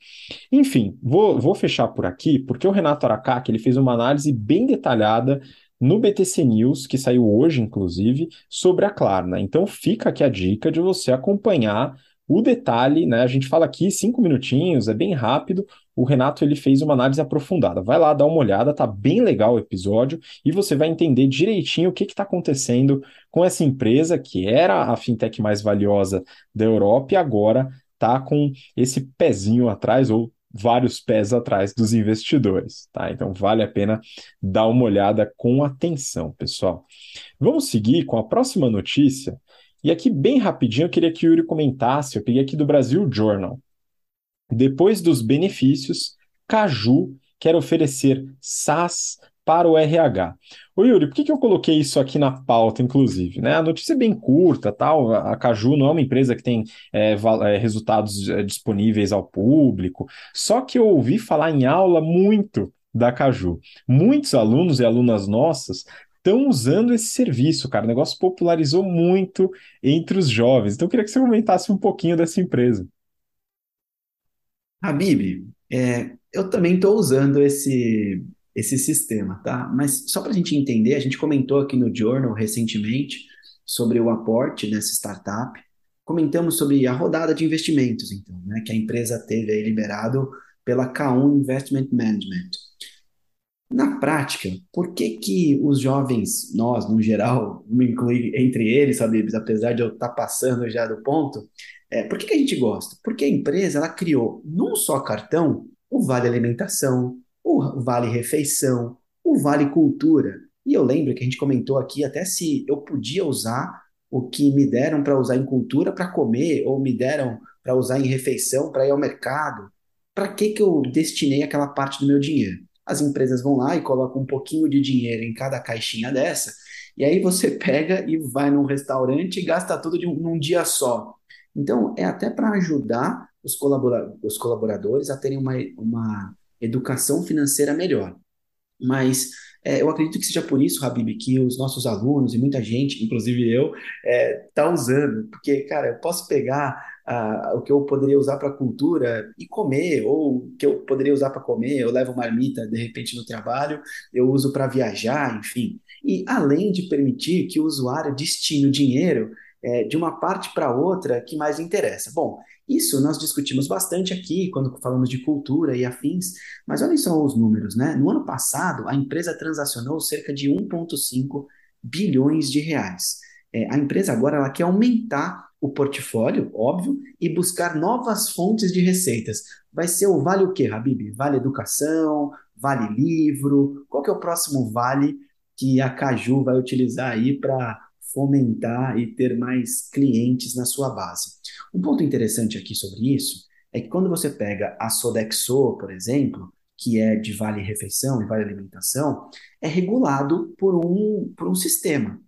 Enfim, vou, vou fechar por aqui, porque o Renato Aracaki ele fez uma análise bem detalhada no BTC News, que saiu hoje, inclusive, sobre a Klarna. Então fica aqui a dica de você acompanhar o detalhe, né? A gente fala aqui cinco minutinhos, é bem rápido. O Renato ele fez uma análise aprofundada. Vai lá dar uma olhada, tá bem legal o episódio e você vai entender direitinho o que está acontecendo com essa empresa que era a fintech mais valiosa da Europa e agora tá com esse pezinho atrás ou vários pés atrás dos investidores, tá? Então vale a pena dar uma olhada com atenção, pessoal. Vamos seguir com a próxima notícia e aqui, bem rapidinho, eu queria que o Yuri comentasse. Eu peguei aqui do Brasil Journal. Depois dos benefícios, Caju quer oferecer SaaS para o RH. Ô Yuri, por que, que eu coloquei isso aqui na pauta, inclusive? Né? A notícia é bem curta, tal. A Caju não é uma empresa que tem é, é, resultados é, disponíveis ao público. Só que eu ouvi falar em aula muito da Caju. Muitos alunos e alunas nossas estão usando esse serviço, cara. O negócio popularizou muito entre os jovens. Então, eu queria que você comentasse um pouquinho dessa empresa.
Habib, é, eu também estou usando esse, esse sistema, tá? Mas só para a gente entender, a gente comentou aqui no Journal recentemente sobre o aporte nessa startup. Comentamos sobre a rodada de investimentos, então, né, que a empresa teve aí liberado pela K1 Investment Management. Na prática, por que que os jovens, nós, no geral, me inclui entre eles, sabe, apesar de eu estar tá passando já do ponto, é, por que que a gente gosta? Porque a empresa, ela criou num só cartão o Vale Alimentação, o Vale Refeição, o Vale Cultura. E eu lembro que a gente comentou aqui até se eu podia usar o que me deram para usar em cultura para comer, ou me deram para usar em refeição para ir ao mercado. Para que que eu destinei aquela parte do meu dinheiro? As empresas vão lá e colocam um pouquinho de dinheiro em cada caixinha dessa, e aí você pega e vai num restaurante e gasta tudo de um, num dia só. Então, é até para ajudar os, colabora os colaboradores a terem uma, uma educação financeira melhor. Mas é, eu acredito que seja por isso, Habib, que os nossos alunos e muita gente, inclusive eu, é, tá usando. Porque, cara, eu posso pegar ah, o que eu poderia usar para cultura e comer, ou o que eu poderia usar para comer, eu levo marmita de repente no trabalho, eu uso para viajar, enfim. E além de permitir que o usuário destine o dinheiro é, de uma parte para outra que mais interessa. Bom, isso nós discutimos bastante aqui quando falamos de cultura e afins, mas olhem só os números, né? No ano passado, a empresa transacionou cerca de 1,5 bilhões de reais. É, a empresa agora ela quer aumentar o portfólio, óbvio, e buscar novas fontes de receitas. Vai ser o vale o quê, Habib? Vale educação, vale livro? Qual que é o próximo vale que a Caju vai utilizar aí para fomentar e ter mais clientes na sua base. Um ponto interessante aqui sobre isso é que quando você pega a Sodexo, por exemplo, que é de vale refeição e vale alimentação, é regulado por um, por um sistema.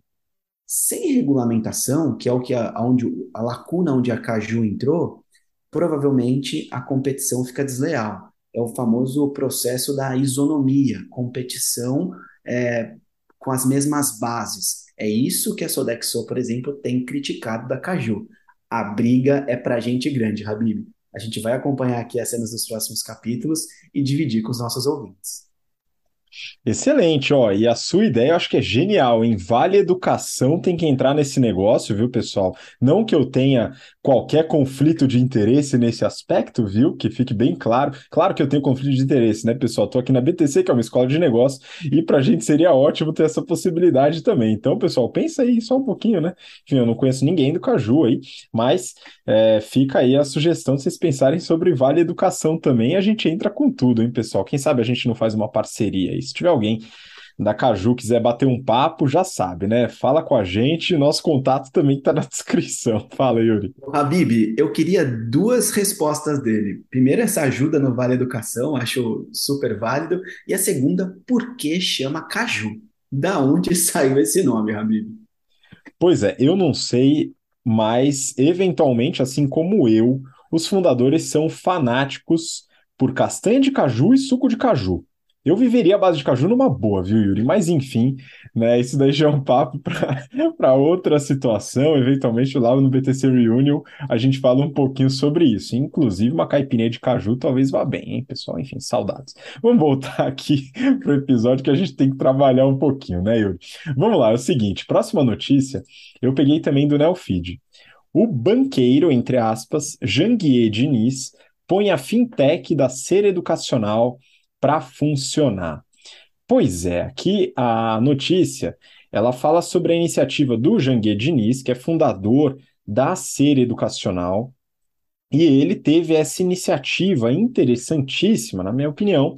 Sem regulamentação, que é o que a, onde, a lacuna onde a Caju entrou, provavelmente a competição fica desleal. É o famoso processo da isonomia, competição é, com as mesmas bases. É isso que a Sodexo, por exemplo, tem criticado da Caju. A briga é para gente grande, Habib. A gente vai acompanhar aqui as cenas dos próximos capítulos e dividir com os nossos ouvintes.
Excelente, ó. E a sua ideia eu acho que é genial, hein? Vale Educação tem que entrar nesse negócio, viu, pessoal? Não que eu tenha qualquer conflito de interesse nesse aspecto, viu? Que fique bem claro. Claro que eu tenho conflito de interesse, né, pessoal? Tô aqui na BTC, que é uma escola de negócio, e pra gente seria ótimo ter essa possibilidade também. Então, pessoal, pensa aí só um pouquinho, né? Enfim, eu não conheço ninguém do Caju aí, mas é, fica aí a sugestão de vocês pensarem sobre Vale Educação também. A gente entra com tudo, hein, pessoal? Quem sabe a gente não faz uma parceria aí. Se tiver alguém da Caju quiser bater um papo, já sabe, né? Fala com a gente, nosso contato também está na descrição. Fala, Yuri.
Habib, eu queria duas respostas dele. Primeiro, essa ajuda no Vale Educação, acho super válido. E a segunda, por que chama Caju? Da onde saiu esse nome, Habib?
Pois é, eu não sei, mas eventualmente, assim como eu, os fundadores são fanáticos por castanha de caju e suco de caju. Eu viveria a base de caju numa boa, viu, Yuri? Mas enfim, né? Isso daí já é um papo para outra situação. Eventualmente, lá no BTC Reunion, a gente fala um pouquinho sobre isso. Inclusive, uma caipirinha de caju talvez vá bem, hein, pessoal? Enfim, saudades. Vamos voltar aqui pro episódio que a gente tem que trabalhar um pouquinho, né, Yuri? Vamos lá, é o seguinte: próxima notícia, eu peguei também do Neofeed. O banqueiro, entre aspas, Janguier Diniz, põe a fintech da Ser Educacional para funcionar. Pois é, aqui a notícia ela fala sobre a iniciativa do Janguier Diniz, que é fundador da Ser Educacional, e ele teve essa iniciativa interessantíssima, na minha opinião,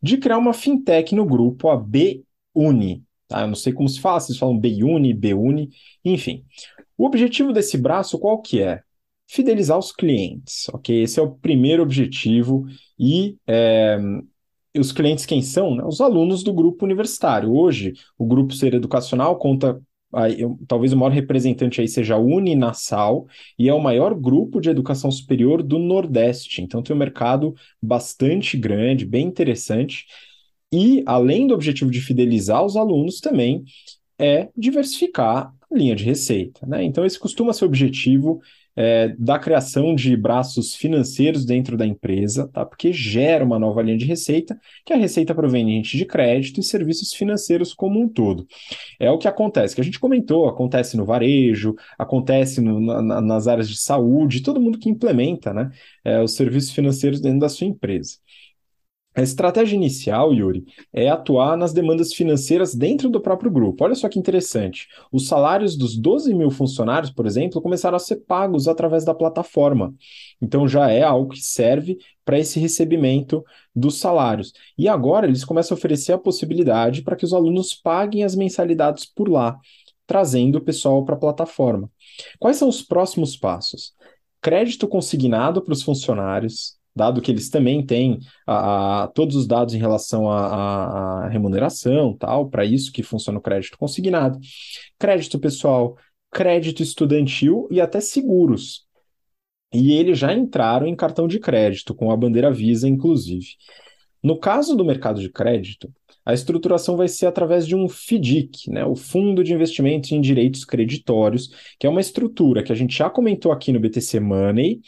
de criar uma fintech no grupo, a B-Uni. Tá? Eu não sei como se fala, vocês falam B-Uni, B-Uni, enfim. O objetivo desse braço qual que é? Fidelizar os clientes, ok? Esse é o primeiro objetivo e é, os clientes quem são? Né? Os alunos do grupo universitário. Hoje, o grupo Ser Educacional conta Aí, eu, talvez o maior representante aí seja a Uninasal, e é o maior grupo de educação superior do Nordeste. Então tem um mercado bastante grande, bem interessante. E, além do objetivo de fidelizar os alunos, também é diversificar a linha de receita. Né? Então, esse costuma ser o objetivo é, da criação de braços financeiros dentro da empresa, tá? porque gera uma nova linha de receita, que é a receita proveniente de crédito e serviços financeiros como um todo. É o que acontece, que a gente comentou, acontece no varejo, acontece no, na, nas áreas de saúde, todo mundo que implementa né, é, os serviços financeiros dentro da sua empresa. A estratégia inicial, Yuri, é atuar nas demandas financeiras dentro do próprio grupo. Olha só que interessante. Os salários dos 12 mil funcionários, por exemplo, começaram a ser pagos através da plataforma. Então já é algo que serve para esse recebimento dos salários. E agora eles começam a oferecer a possibilidade para que os alunos paguem as mensalidades por lá, trazendo o pessoal para a plataforma. Quais são os próximos passos? Crédito consignado para os funcionários, dado que eles também têm a, a todos os dados em relação à remuneração, tal, para isso que funciona o crédito consignado, crédito pessoal, crédito estudantil e até seguros. E eles já entraram em cartão de crédito, com a bandeira Visa, inclusive. No caso do mercado de crédito, a estruturação vai ser através de um FDIC, né, o Fundo de Investimentos em Direitos Creditórios, que é uma estrutura que a gente já comentou aqui no BTC Money.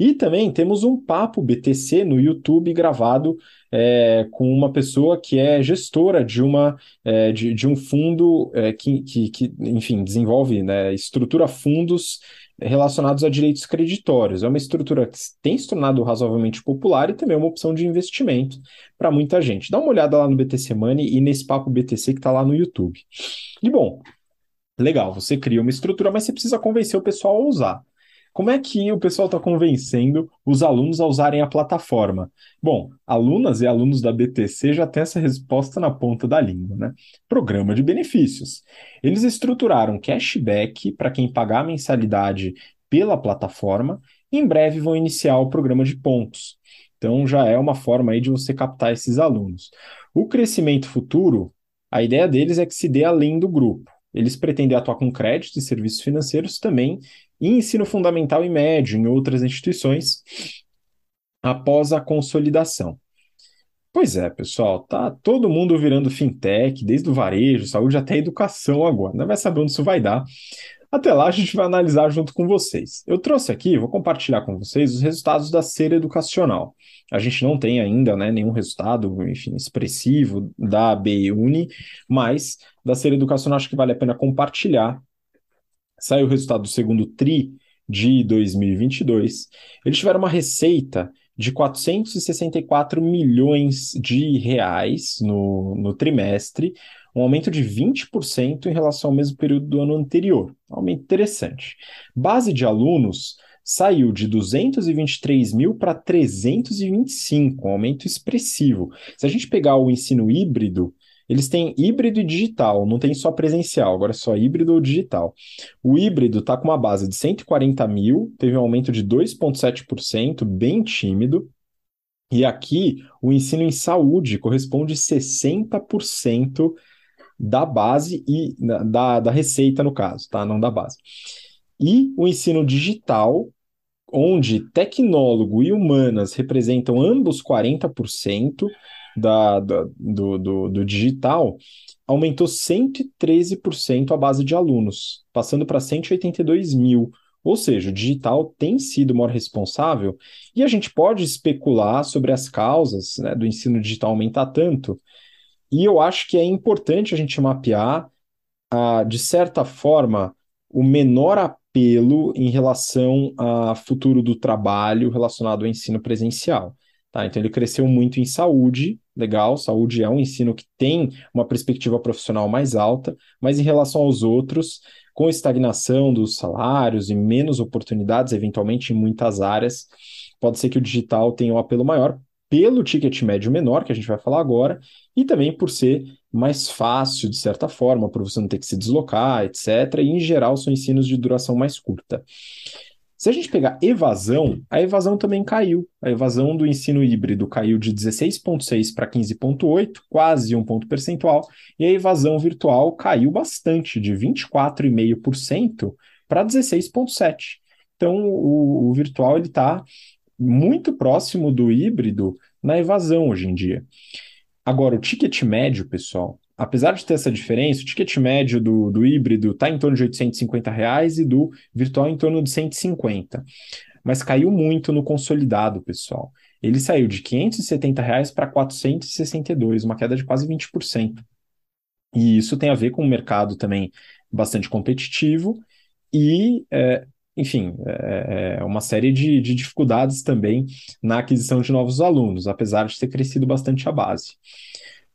E também temos um papo BTC no YouTube gravado é, com uma pessoa que é gestora de, uma, é, de, de um fundo é, que, que, que, enfim, desenvolve, né, estrutura fundos relacionados a direitos creditórios. É uma estrutura que tem se tornado razoavelmente popular e também é uma opção de investimento para muita gente. Dá uma olhada lá no BTC Money e nesse papo BTC que está lá no YouTube. E bom, legal, você cria uma estrutura, mas você precisa convencer o pessoal a usar. Como é que o pessoal está convencendo os alunos a usarem a plataforma? Bom, alunas e alunos da BTC já têm essa resposta na ponta da língua, né? Programa de benefícios. Eles estruturaram cashback para quem pagar a mensalidade pela plataforma e em breve vão iniciar o programa de pontos. Então já é uma forma aí de você captar esses alunos. O crescimento futuro, a ideia deles é que se dê além do grupo. Eles pretendem atuar com crédito e serviços financeiros também e ensino fundamental e médio em outras instituições após a consolidação. Pois é, pessoal, tá todo mundo virando fintech, desde o varejo, saúde até educação agora. Não vai saber onde isso vai dar. Até lá a gente vai analisar junto com vocês. Eu trouxe aqui, vou compartilhar com vocês os resultados da cera educacional. A gente não tem ainda né, nenhum resultado, enfim, expressivo da BUNI, mas da cera educacional acho que vale a pena compartilhar. Saiu o resultado do segundo TRI de 2022. Eles tiveram uma receita de 464 milhões de reais no, no trimestre, um aumento de 20% em relação ao mesmo período do ano anterior. Um aumento interessante. Base de alunos saiu de 223 mil para 325, um aumento expressivo. Se a gente pegar o ensino híbrido, eles têm híbrido e digital, não tem só presencial, agora é só híbrido ou digital. O híbrido está com uma base de 140 mil, teve um aumento de 2,7%, bem tímido. E aqui, o ensino em saúde corresponde a 60% da base e da, da receita, no caso, tá? Não da base. E o ensino digital, onde tecnólogo e humanas representam ambos 40% da, da do, do, do digital, aumentou 113% a base de alunos, passando para 182 mil. Ou seja, o digital tem sido maior responsável, e a gente pode especular sobre as causas né, do ensino digital aumentar tanto, e eu acho que é importante a gente mapear, ah, de certa forma, o menor apelo em relação ao futuro do trabalho relacionado ao ensino presencial. Tá? Então, ele cresceu muito em saúde, legal, saúde é um ensino que tem uma perspectiva profissional mais alta, mas em relação aos outros, com estagnação dos salários e menos oportunidades, eventualmente, em muitas áreas, pode ser que o digital tenha um apelo maior, pelo ticket médio menor, que a gente vai falar agora, e também por ser mais fácil, de certa forma, por você não ter que se deslocar, etc. E, em geral, são ensinos de duração mais curta. Se a gente pegar evasão, a evasão também caiu. A evasão do ensino híbrido caiu de 16,6 para 15,8, quase um ponto percentual, e a evasão virtual caiu bastante, de 24,5% para 16,7%. Então, o, o virtual está muito próximo do híbrido na evasão hoje em dia. Agora, o ticket médio, pessoal, apesar de ter essa diferença, o ticket médio do, do híbrido está em torno de 850 reais e do virtual em torno de 150. Mas caiu muito no consolidado, pessoal. Ele saiu de 570 reais para 462, uma queda de quase 20%. E isso tem a ver com um mercado também bastante competitivo e é, enfim, é, é uma série de, de dificuldades também na aquisição de novos alunos, apesar de ter crescido bastante a base.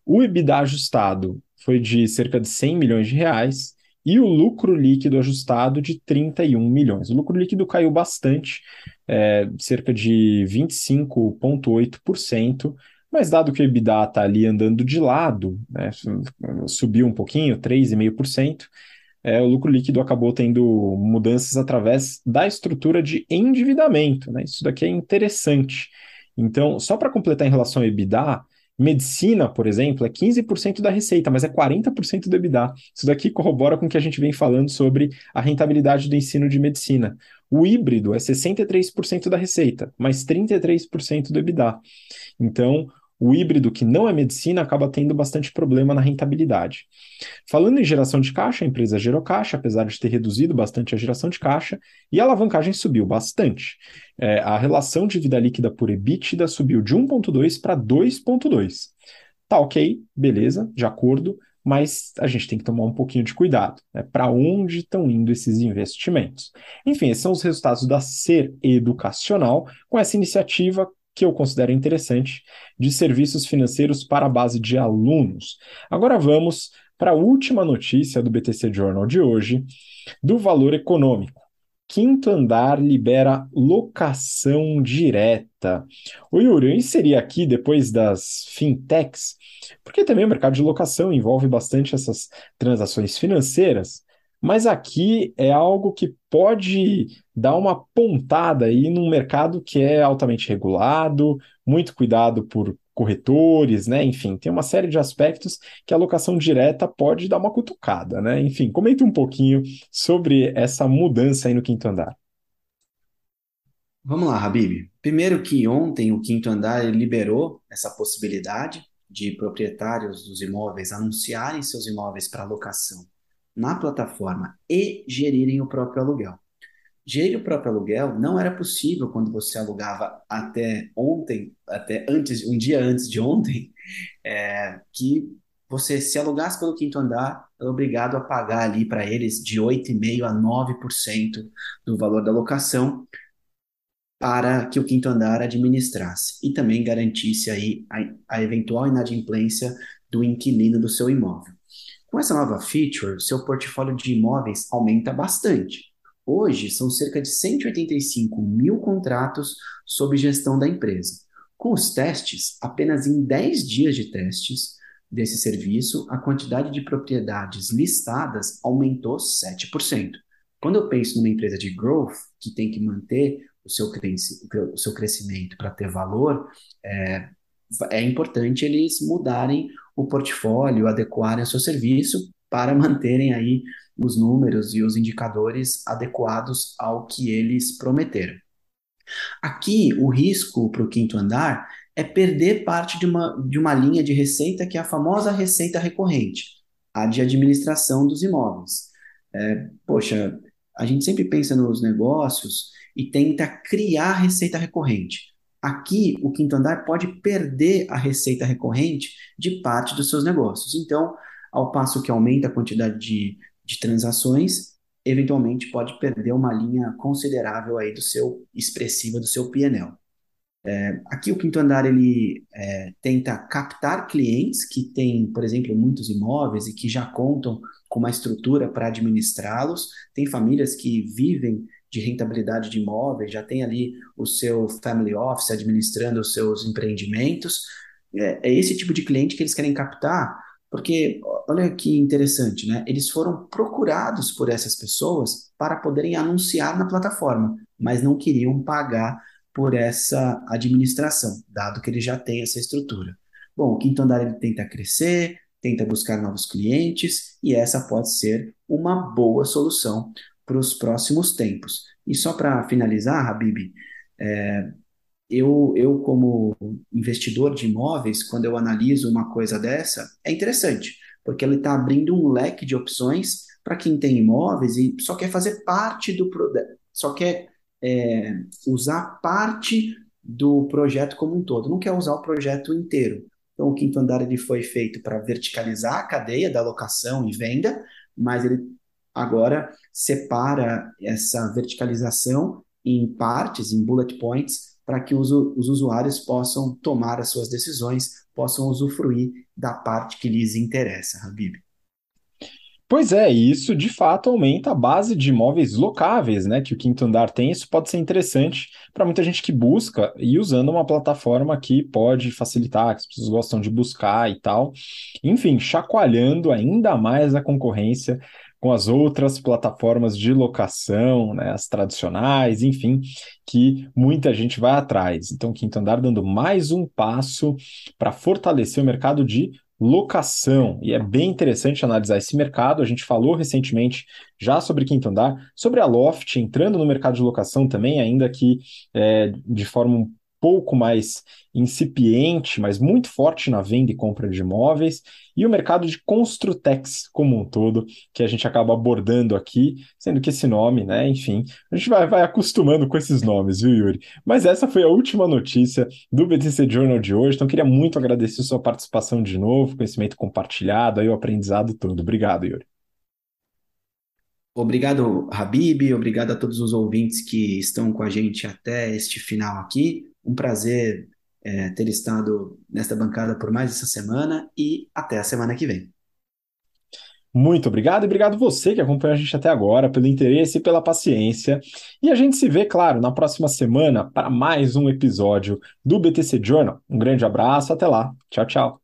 O EBITDA ajustado foi de cerca de 100 milhões de reais e o lucro líquido ajustado de 31 milhões. O lucro líquido caiu bastante, é, cerca de 25,8%, mas dado que o EBITDA está ali andando de lado, né, subiu um pouquinho, 3,5%, é, o lucro líquido acabou tendo mudanças através da estrutura de endividamento. Né? Isso daqui é interessante. Então, só para completar em relação ao EBITDA, medicina, por exemplo, é 15% da receita, mas é 40% do EBITDA. Isso daqui corrobora com o que a gente vem falando sobre a rentabilidade do ensino de medicina. O híbrido é 63% da receita, mas 33% do EBITDA. Então, o híbrido que não é medicina acaba tendo bastante problema na rentabilidade. Falando em geração de caixa, a empresa gerou caixa, apesar de ter reduzido bastante a geração de caixa, e a alavancagem subiu bastante. É, a relação de vida líquida por EBITDA subiu de 1,2 para 2,2. Tá ok, beleza, de acordo, mas a gente tem que tomar um pouquinho de cuidado. Né? Para onde estão indo esses investimentos? Enfim, esses são os resultados da Ser Educacional, com essa iniciativa que eu considero interessante de serviços financeiros para a base de alunos. Agora vamos para a última notícia do BTC Journal de hoje, do valor econômico. Quinto andar libera locação direta. O Yuri, eu inseri aqui depois das fintechs, porque também o mercado de locação envolve bastante essas transações financeiras. Mas aqui é algo que pode dar uma pontada aí num mercado que é altamente regulado, muito cuidado por corretores, né? Enfim, tem uma série de aspectos que a locação direta pode dar uma cutucada, né? Enfim, comenta um pouquinho sobre essa mudança aí no quinto andar.
Vamos lá, Habib. Primeiro que ontem o quinto andar liberou essa possibilidade de proprietários dos imóveis anunciarem seus imóveis para locação na plataforma e gerirem o próprio aluguel. Gerir o próprio aluguel não era possível quando você alugava até ontem, até antes, um dia antes de ontem, é, que você se alugasse pelo quinto andar, é obrigado a pagar ali para eles de 8,5% a 9% do valor da locação para que o quinto andar administrasse e também garantisse aí a, a eventual inadimplência do inquilino do seu imóvel. Com essa nova feature, seu portfólio de imóveis aumenta bastante. Hoje, são cerca de 185 mil contratos sob gestão da empresa. Com os testes, apenas em 10 dias de testes desse serviço, a quantidade de propriedades listadas aumentou 7%. Quando eu penso numa empresa de growth, que tem que manter o seu, o seu crescimento para ter valor, é, é importante eles mudarem o portfólio, adequarem o seu serviço para manterem aí os números e os indicadores adequados ao que eles prometeram. Aqui, o risco para o quinto andar é perder parte de uma, de uma linha de receita que é a famosa receita recorrente, a de administração dos imóveis. É, poxa, a gente sempre pensa nos negócios e tenta criar receita recorrente. Aqui, o quinto andar pode perder a receita recorrente de parte dos seus negócios. Então, ao passo que aumenta a quantidade de, de transações, eventualmente pode perder uma linha considerável aí do seu expressiva do seu PNL. É, aqui o quinto andar ele é, tenta captar clientes que têm, por exemplo, muitos imóveis e que já contam com uma estrutura para administrá-los. Tem famílias que vivem de rentabilidade de imóveis, já tem ali o seu family office administrando os seus empreendimentos. É, é esse tipo de cliente que eles querem captar, porque olha que interessante, né? Eles foram procurados por essas pessoas para poderem anunciar na plataforma, mas não queriam pagar por essa administração, dado que ele já tem essa estrutura. Bom, o quinto andar ele tenta crescer, tenta buscar novos clientes e essa pode ser uma boa solução para os próximos tempos. E só para finalizar, Habib, é, eu, eu, como investidor de imóveis, quando eu analiso uma coisa dessa, é interessante, porque ele está abrindo um leque de opções para quem tem imóveis e só quer fazer parte do só quer é, usar parte do projeto como um todo, não quer usar o projeto inteiro. Então, o quinto andar ele foi feito para verticalizar a cadeia da locação e venda, mas ele agora separa essa verticalização em partes, em bullet points, para que os, os usuários possam tomar as suas decisões, possam usufruir da parte que lhes interessa, Habib.
Pois é, isso de fato aumenta a base de imóveis locáveis, né? Que o quinto andar tem. Isso pode ser interessante para muita gente que busca e usando uma plataforma que pode facilitar, que as pessoas gostam de buscar e tal. Enfim, chacoalhando ainda mais a concorrência com as outras plataformas de locação, né, as tradicionais, enfim, que muita gente vai atrás. Então, Quinto Andar dando mais um passo para fortalecer o mercado de locação. E é bem interessante analisar esse mercado. A gente falou recentemente já sobre Quinto Andar, sobre a Loft entrando no mercado de locação também, ainda que é, de forma um pouco mais incipiente, mas muito forte na venda e compra de imóveis, e o mercado de Construtex como um todo, que a gente acaba abordando aqui, sendo que esse nome, né, enfim, a gente vai, vai acostumando com esses nomes, viu, Yuri? Mas essa foi a última notícia do BTC Journal de hoje, então queria muito agradecer sua participação de novo, conhecimento compartilhado, aí o aprendizado todo. Obrigado, Yuri.
Obrigado, Habib, obrigado a todos os ouvintes que estão com a gente até este final aqui. Um prazer é, ter estado nesta bancada por mais essa semana e até a semana que vem.
Muito obrigado e obrigado você que acompanhou a gente até agora, pelo interesse e pela paciência. E a gente se vê, claro, na próxima semana para mais um episódio do BTC Journal. Um grande abraço, até lá. Tchau, tchau.